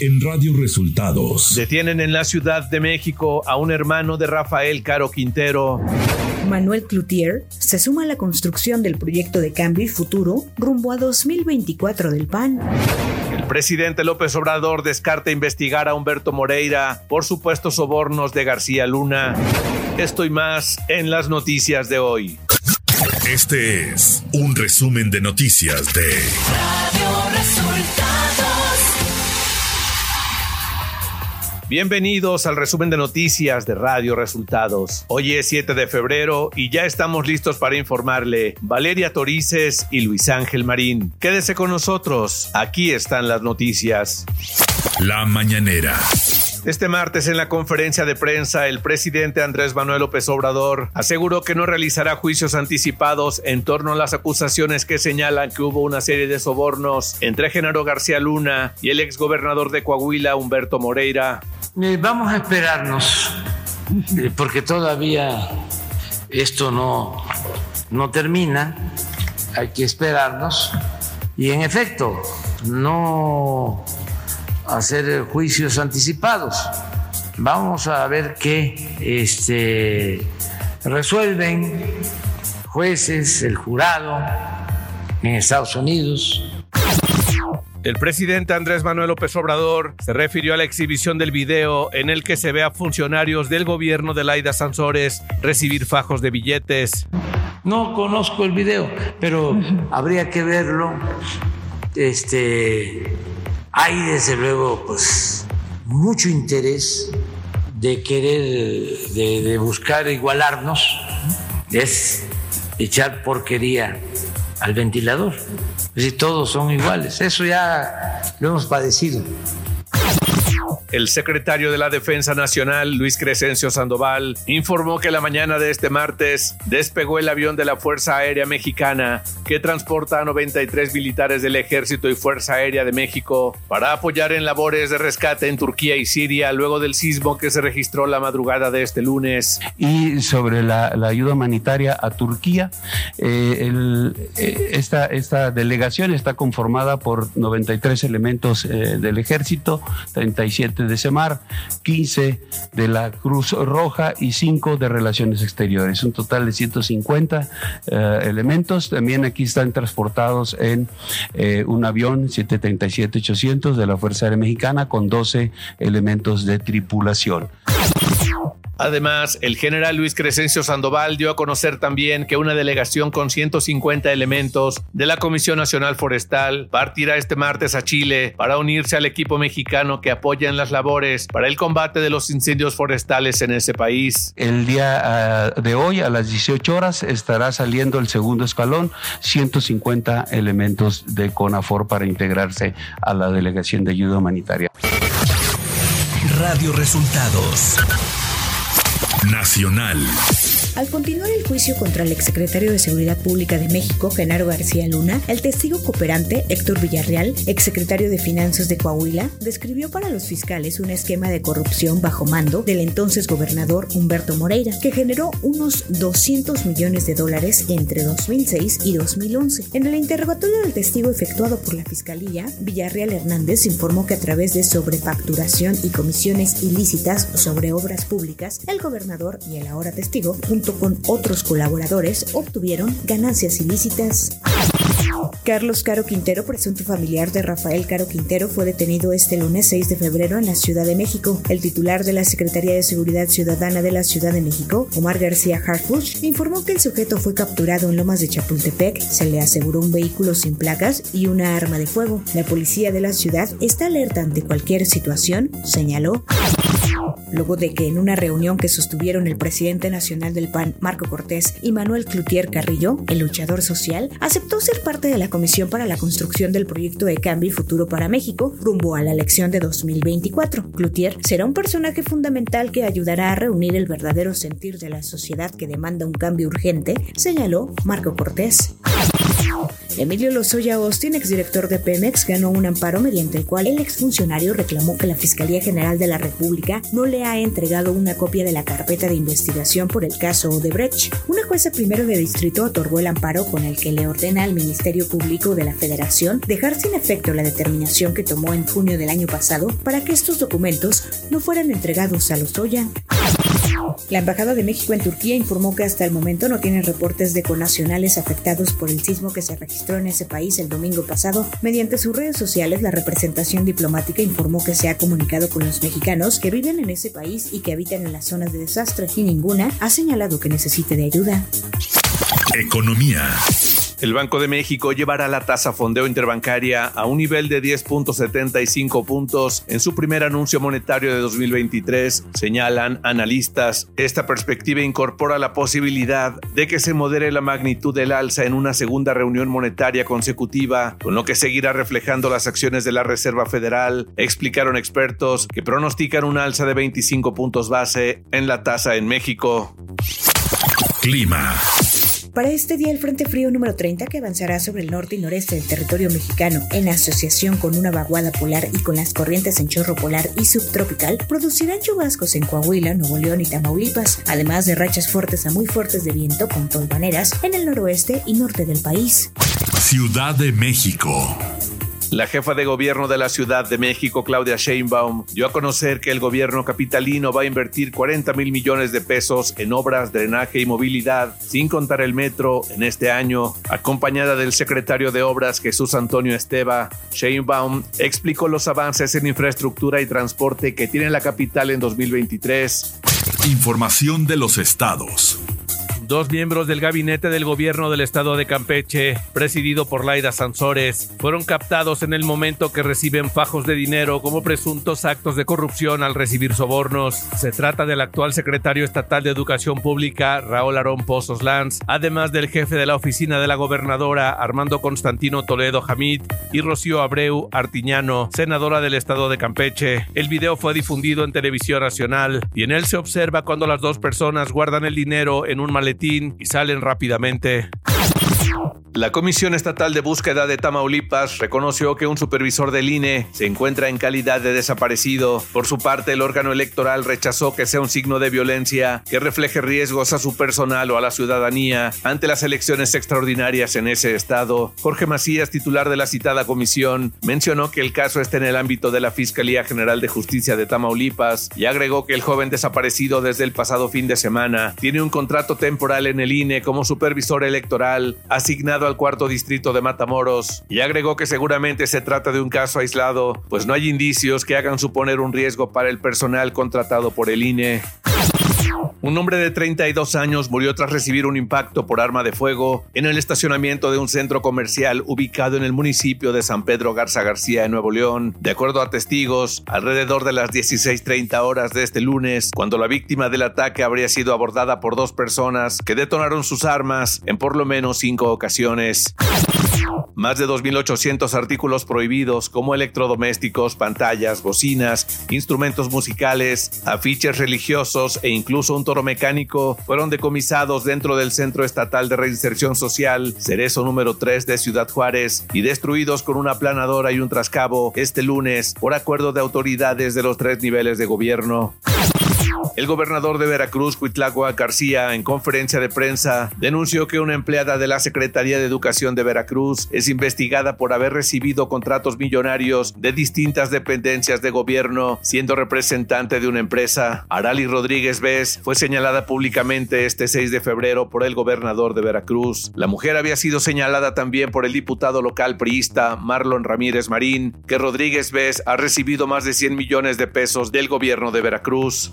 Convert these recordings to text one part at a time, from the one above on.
en Radio Resultados. Detienen en la Ciudad de México a un hermano de Rafael Caro Quintero. Manuel Cloutier se suma a la construcción del proyecto de cambio y futuro rumbo a 2024 del PAN. El presidente López Obrador descarta investigar a Humberto Moreira por supuestos sobornos de García Luna. Esto y más en las noticias de hoy. Este es un resumen de noticias de Radio Resultados. Bienvenidos al resumen de noticias de Radio Resultados. Hoy es 7 de febrero y ya estamos listos para informarle Valeria Torices y Luis Ángel Marín. Quédese con nosotros, aquí están las noticias. La mañanera. Este martes en la conferencia de prensa, el presidente Andrés Manuel López Obrador aseguró que no realizará juicios anticipados en torno a las acusaciones que señalan que hubo una serie de sobornos entre Genaro García Luna y el exgobernador de Coahuila, Humberto Moreira. Eh, vamos a esperarnos, eh, porque todavía esto no, no termina, hay que esperarnos. Y en efecto, no hacer juicios anticipados. Vamos a ver qué este, resuelven jueces, el jurado en Estados Unidos. El presidente Andrés Manuel López Obrador se refirió a la exhibición del video en el que se ve a funcionarios del gobierno de Laida Sansores recibir fajos de billetes. No conozco el video, pero habría que verlo. Este, hay desde luego pues mucho interés de querer, de, buscar igualarnos, es echar porquería al ventilador. Es decir, todos son iguales. Eso ya lo hemos padecido. El secretario de la Defensa Nacional, Luis Crescencio Sandoval, informó que la mañana de este martes despegó el avión de la Fuerza Aérea Mexicana que transporta a 93 militares del Ejército y Fuerza Aérea de México para apoyar en labores de rescate en Turquía y Siria luego del sismo que se registró la madrugada de este lunes. Y sobre la, ayuda humanitaria a Turquía, eh, eh, esta, delegación está conformada por 93 elementos eh, del Ejército, 37 de SEMAR, 15 de la Cruz Roja y 5 de Relaciones Exteriores. Un total de 150 eh, elementos. También aquí están transportados en eh, un avión 737-800 de la Fuerza Aérea Mexicana con 12 elementos de tripulación. Además, el general Luis Crescencio Sandoval dio a conocer también que una delegación con 150 elementos de la Comisión Nacional Forestal partirá este martes a Chile para unirse al equipo mexicano que apoya en las labores para el combate de los incendios forestales en ese país. El día ah, de hoy a las 18 horas estará saliendo el segundo escalón, 150 elementos de CONAFOR para integrarse a la delegación de ayuda humanitaria. Radio Resultados Nacional. Al continuar el juicio contra el exsecretario de Seguridad Pública de México, Genaro García Luna, el testigo cooperante, Héctor Villarreal, exsecretario de Finanzas de Coahuila, describió para los fiscales un esquema de corrupción bajo mando del entonces gobernador Humberto Moreira, que generó unos 200 millones de dólares entre 2006 y 2011. En el interrogatorio del testigo efectuado por la Fiscalía, Villarreal Hernández informó que a través de sobrefacturación y comisiones ilícitas sobre obras públicas, el gobernador y el ahora testigo, con otros colaboradores, obtuvieron ganancias ilícitas. Carlos Caro Quintero, presunto familiar de Rafael Caro Quintero, fue detenido este lunes 6 de febrero en la Ciudad de México. El titular de la Secretaría de Seguridad Ciudadana de la Ciudad de México, Omar García Harfuch, informó que el sujeto fue capturado en Lomas de Chapultepec, se le aseguró un vehículo sin placas y una arma de fuego. La policía de la ciudad está alerta ante cualquier situación, señaló luego de que en una reunión que sostuvieron el presidente nacional del PAN, Marco Cortés, y Manuel Cloutier Carrillo, el luchador social, aceptó ser parte de la Comisión para la Construcción del Proyecto de Cambio y Futuro para México rumbo a la elección de 2024. Cloutier será un personaje fundamental que ayudará a reunir el verdadero sentir de la sociedad que demanda un cambio urgente, señaló Marco Cortés. Emilio Lozoya Austin, exdirector de Pemex, ganó un amparo mediante el cual el exfuncionario reclamó que la Fiscalía General de la República no le ha entregado una copia de la carpeta de investigación por el caso Odebrecht. Una jueza primero de distrito otorgó el amparo con el que le ordena al Ministerio Público de la Federación dejar sin efecto la determinación que tomó en junio del año pasado para que estos documentos no fueran entregados a los Lozoya. La Embajada de México en Turquía informó que hasta el momento no tiene reportes de conacionales afectados por el sismo que se registró en ese país el domingo pasado. Mediante sus redes sociales, la representación diplomática informó que se ha comunicado con los mexicanos que viven en ese país y que habitan en las zonas de desastre y ninguna ha señalado que necesite de ayuda. Economía. El Banco de México llevará la tasa fondeo interbancaria a un nivel de 10.75 puntos en su primer anuncio monetario de 2023, señalan analistas. Esta perspectiva incorpora la posibilidad de que se modere la magnitud del alza en una segunda reunión monetaria consecutiva, con lo que seguirá reflejando las acciones de la Reserva Federal, explicaron expertos que pronostican un alza de 25 puntos base en la tasa en México. Clima. Para este día, el Frente Frío número 30, que avanzará sobre el norte y noreste del territorio mexicano en asociación con una vaguada polar y con las corrientes en chorro polar y subtropical, producirán chubascos en Coahuila, Nuevo León y Tamaulipas, además de rachas fuertes a muy fuertes de viento con tolvaneras en el noroeste y norte del país. Ciudad de México. La jefa de gobierno de la Ciudad de México, Claudia Sheinbaum, dio a conocer que el gobierno capitalino va a invertir 40 mil millones de pesos en obras, drenaje y movilidad, sin contar el metro, en este año. Acompañada del secretario de Obras, Jesús Antonio Esteba, Sheinbaum explicó los avances en infraestructura y transporte que tiene la capital en 2023. Información de los estados. Dos miembros del gabinete del gobierno del estado de Campeche, presidido por Laida Sansores, fueron captados en el momento que reciben fajos de dinero como presuntos actos de corrupción al recibir sobornos. Se trata del actual secretario estatal de Educación Pública, Raúl Arón Pozos Lanz, además del jefe de la oficina de la gobernadora, Armando Constantino Toledo Hamid, y Rocío Abreu Artiñano, senadora del estado de Campeche. El video fue difundido en televisión nacional y en él se observa cuando las dos personas guardan el dinero en un maletín y salen rápidamente. La Comisión Estatal de Búsqueda de Tamaulipas reconoció que un supervisor del INE se encuentra en calidad de desaparecido. Por su parte, el órgano electoral rechazó que sea un signo de violencia que refleje riesgos a su personal o a la ciudadanía ante las elecciones extraordinarias en ese estado. Jorge Macías, titular de la citada comisión, mencionó que el caso está en el ámbito de la Fiscalía General de Justicia de Tamaulipas y agregó que el joven desaparecido desde el pasado fin de semana tiene un contrato temporal en el INE como supervisor electoral asignado al cuarto distrito de Matamoros y agregó que seguramente se trata de un caso aislado, pues no hay indicios que hagan suponer un riesgo para el personal contratado por el INE. Un hombre de 32 años murió tras recibir un impacto por arma de fuego en el estacionamiento de un centro comercial ubicado en el municipio de San Pedro Garza García, en Nuevo León. De acuerdo a testigos, alrededor de las 16.30 horas de este lunes, cuando la víctima del ataque habría sido abordada por dos personas que detonaron sus armas en por lo menos cinco ocasiones. Más de 2.800 artículos prohibidos como electrodomésticos, pantallas, bocinas, instrumentos musicales, afiches religiosos e incluso un toro mecánico fueron decomisados dentro del Centro Estatal de Reinserción Social, Cerezo número 3 de Ciudad Juárez, y destruidos con una planadora y un trascabo este lunes por acuerdo de autoridades de los tres niveles de gobierno. El gobernador de Veracruz, Cuitlagua García, en conferencia de prensa, denunció que una empleada de la Secretaría de Educación de Veracruz es investigada por haber recibido contratos millonarios de distintas dependencias de gobierno, siendo representante de una empresa. Arali Rodríguez Vez fue señalada públicamente este 6 de febrero por el gobernador de Veracruz. La mujer había sido señalada también por el diputado local priista Marlon Ramírez Marín, que Rodríguez Vez ha recibido más de 100 millones de pesos del gobierno de Veracruz.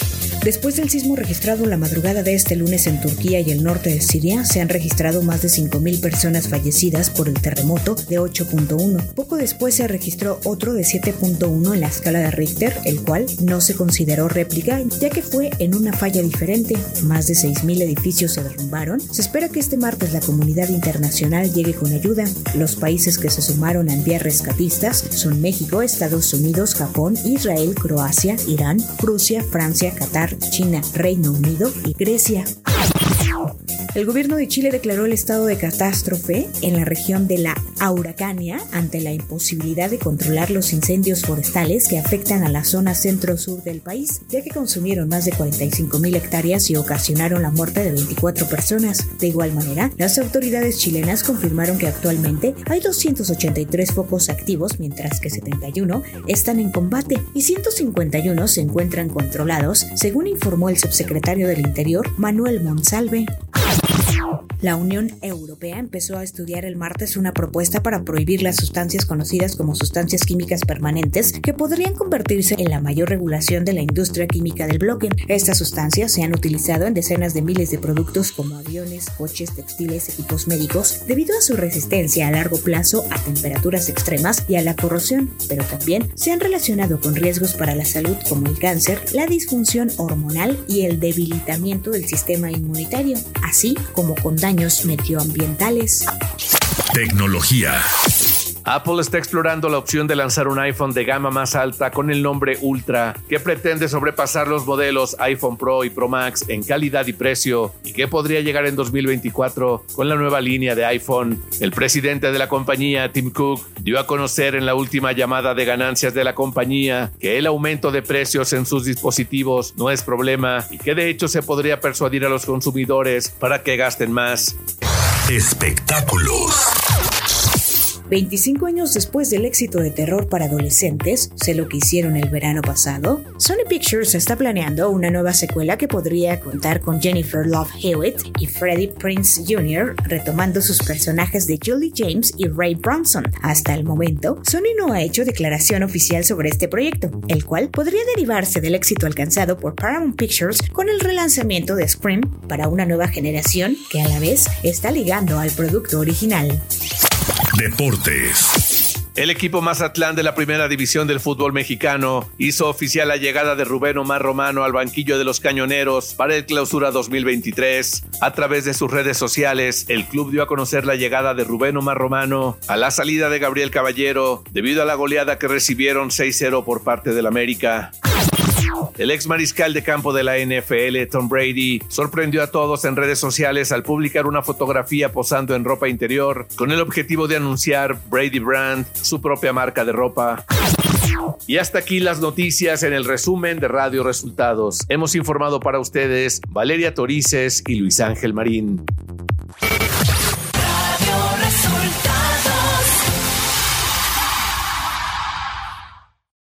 Después del sismo registrado la madrugada de este lunes en Turquía y el norte de Siria, se han registrado más de 5.000 personas fallecidas por el terremoto de 8.1. Poco después se registró otro de 7.1 en la escala de Richter, el cual no se consideró réplica, ya que fue en una falla diferente. Más de 6.000 edificios se derrumbaron. Se espera que este martes la comunidad internacional llegue con ayuda. Los países que se sumaron a enviar rescatistas son México, Estados Unidos, Japón, Israel, Croacia, Irán, Rusia, Francia, Qatar, China, Reino Unido y Grecia. El gobierno de Chile declaró el estado de catástrofe en la región de la Auracania ante la imposibilidad de controlar los incendios forestales que afectan a la zona centro-sur del país, ya que consumieron más de 45 mil hectáreas y ocasionaron la muerte de 24 personas. De igual manera, las autoridades chilenas confirmaron que actualmente hay 283 focos activos, mientras que 71 están en combate y 151 se encuentran controlados, según informó el subsecretario del Interior, Manuel Monsalve. La Unión Europea empezó a estudiar el martes una propuesta para prohibir las sustancias conocidas como sustancias químicas permanentes que podrían convertirse en la mayor regulación de la industria química del bloque. Estas sustancias se han utilizado en decenas de miles de productos como aviones, coches, textiles, equipos médicos, debido a su resistencia a largo plazo a temperaturas extremas y a la corrosión, pero también se han relacionado con riesgos para la salud como el cáncer, la disfunción hormonal y el debilitamiento del sistema inmunitario, así como con medioambientales. Tecnología. Apple está explorando la opción de lanzar un iPhone de gama más alta con el nombre Ultra, que pretende sobrepasar los modelos iPhone Pro y Pro Max en calidad y precio, y que podría llegar en 2024 con la nueva línea de iPhone. El presidente de la compañía, Tim Cook, dio a conocer en la última llamada de ganancias de la compañía que el aumento de precios en sus dispositivos no es problema y que de hecho se podría persuadir a los consumidores para que gasten más. Espectáculos. 25 años después del éxito de terror para adolescentes, sé lo que hicieron el verano pasado, Sony Pictures está planeando una nueva secuela que podría contar con Jennifer Love Hewitt y Freddie Prince Jr. retomando sus personajes de Julie James y Ray Bronson. Hasta el momento, Sony no ha hecho declaración oficial sobre este proyecto, el cual podría derivarse del éxito alcanzado por Paramount Pictures con el relanzamiento de Scream para una nueva generación que a la vez está ligando al producto original. Deportes. El equipo Mazatlán de la primera división del fútbol mexicano hizo oficial la llegada de Rubén Omar Romano al banquillo de los Cañoneros para el clausura 2023. A través de sus redes sociales, el club dio a conocer la llegada de Rubén Omar Romano a la salida de Gabriel Caballero debido a la goleada que recibieron 6-0 por parte del América. El ex mariscal de campo de la NFL, Tom Brady, sorprendió a todos en redes sociales al publicar una fotografía posando en ropa interior con el objetivo de anunciar Brady Brand, su propia marca de ropa. Y hasta aquí las noticias en el resumen de Radio Resultados. Hemos informado para ustedes Valeria Torices y Luis Ángel Marín.